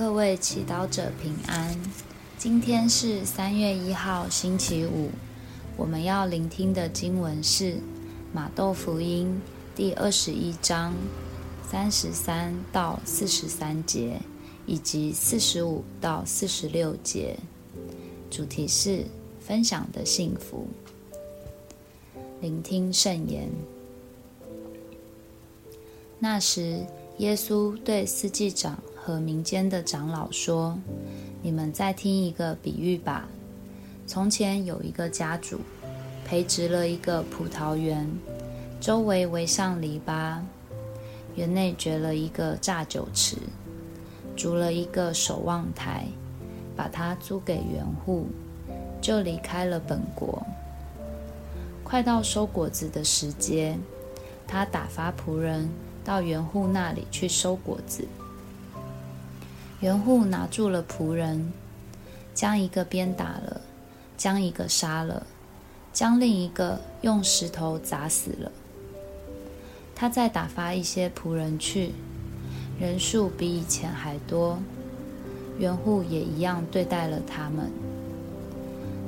各位祈祷者平安。今天是三月一号，星期五。我们要聆听的经文是马窦福音第二十一章三十三到四十三节，以及四十五到四十六节。主题是分享的幸福。聆听圣言。那时，耶稣对司祭长和民间的长老说：“你们再听一个比喻吧。从前有一个家主，培植了一个葡萄园，周围围上篱笆，园内掘了一个榨酒池，筑了一个守望台，把它租给园户，就离开了本国。快到收果子的时节，他打发仆人到园户那里去收果子。”园户拿住了仆人，将一个鞭打了，将一个杀了，将另一个用石头砸死了。他再打发一些仆人去，人数比以前还多，园户也一样对待了他们。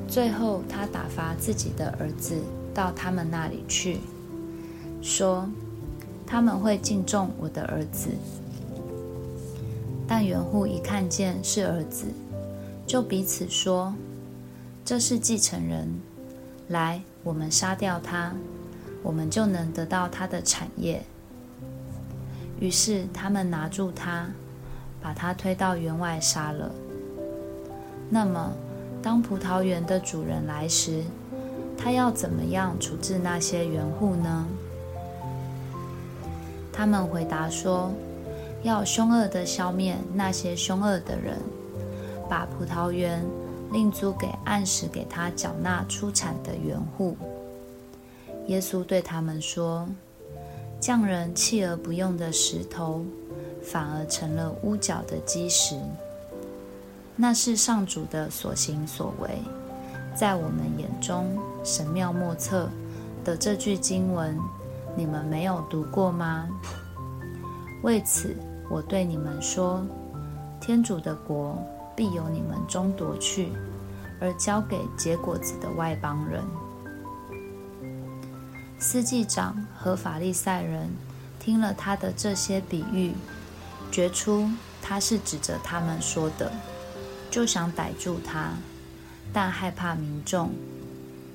最后，他打发自己的儿子到他们那里去，说：“他们会敬重我的儿子。”但园户一看见是儿子，就彼此说：“这是继承人，来，我们杀掉他，我们就能得到他的产业。”于是他们拿住他，把他推到园外杀了。那么，当葡萄园的主人来时，他要怎么样处置那些园户呢？他们回答说。要凶恶地消灭那些凶恶的人，把葡萄园另租给按时给他缴纳出产的园户。耶稣对他们说：“匠人弃而不用的石头，反而成了屋角的基石。那是上主的所行所为，在我们眼中神妙莫测的这句经文，你们没有读过吗？为此。”我对你们说，天主的国必由你们中夺去，而交给结果子的外邦人。司祭长和法利赛人听了他的这些比喻，觉出他是指着他们说的，就想逮住他，但害怕民众，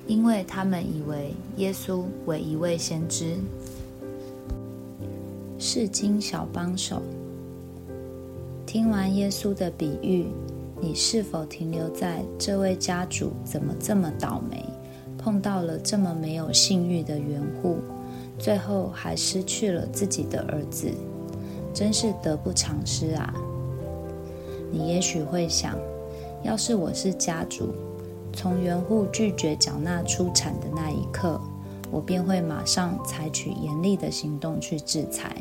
因为他们以为耶稣为一位先知。世经小帮手。听完耶稣的比喻，你是否停留在这位家主怎么这么倒霉，碰到了这么没有信誉的园户，最后还失去了自己的儿子，真是得不偿失啊！你也许会想，要是我是家主，从园户拒绝缴纳出产的那一刻，我便会马上采取严厉的行动去制裁。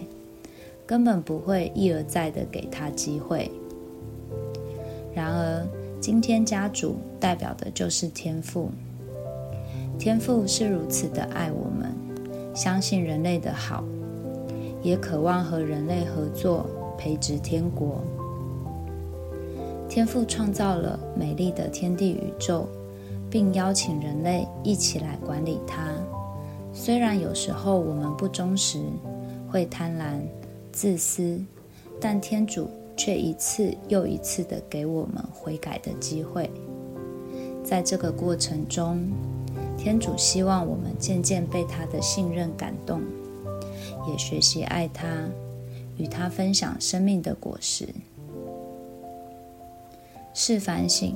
根本不会一而再的给他机会。然而，今天家主代表的就是天父。天父是如此的爱我们，相信人类的好，也渴望和人类合作，培植天国。天父创造了美丽的天地宇宙，并邀请人类一起来管理它。虽然有时候我们不忠实，会贪婪。自私，但天主却一次又一次的给我们悔改的机会。在这个过程中，天主希望我们渐渐被他的信任感动，也学习爱他，与他分享生命的果实。试反省，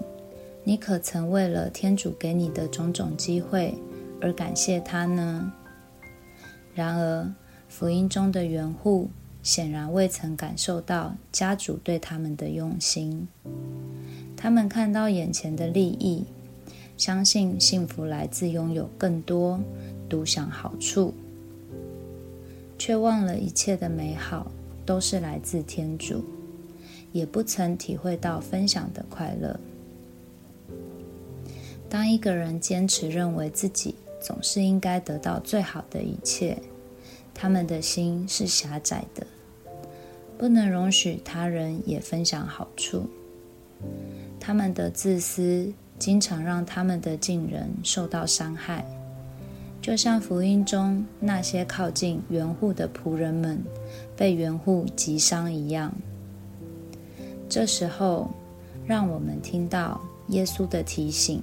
你可曾为了天主给你的种种机会而感谢他呢？然而，福音中的园户。显然未曾感受到家主对他们的用心。他们看到眼前的利益，相信幸福来自拥有更多，独享好处，却忘了一切的美好都是来自天主，也不曾体会到分享的快乐。当一个人坚持认为自己总是应该得到最好的一切，他们的心是狭窄的，不能容许他人也分享好处。他们的自私经常让他们的近人受到伤害，就像福音中那些靠近园户的仆人们被园户击伤一样。这时候，让我们听到耶稣的提醒：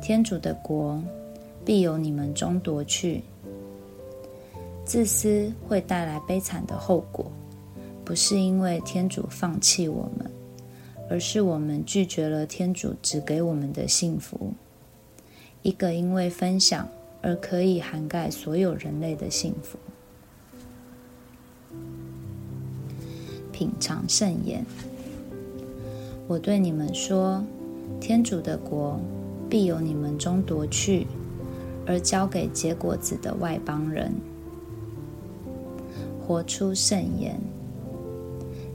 天主的国必由你们中夺去。自私会带来悲惨的后果，不是因为天主放弃我们，而是我们拒绝了天主指给我们的幸福，一个因为分享而可以涵盖所有人类的幸福。品尝圣言，我对你们说，天主的国必由你们中夺去，而交给结果子的外邦人。活出圣言。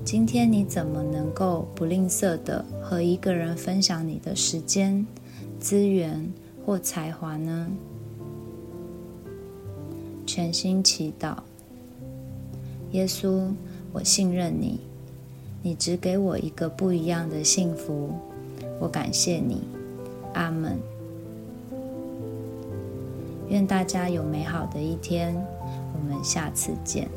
今天你怎么能够不吝啬的和一个人分享你的时间、资源或才华呢？全心祈祷，耶稣，我信任你，你只给我一个不一样的幸福，我感谢你。阿门。愿大家有美好的一天，我们下次见。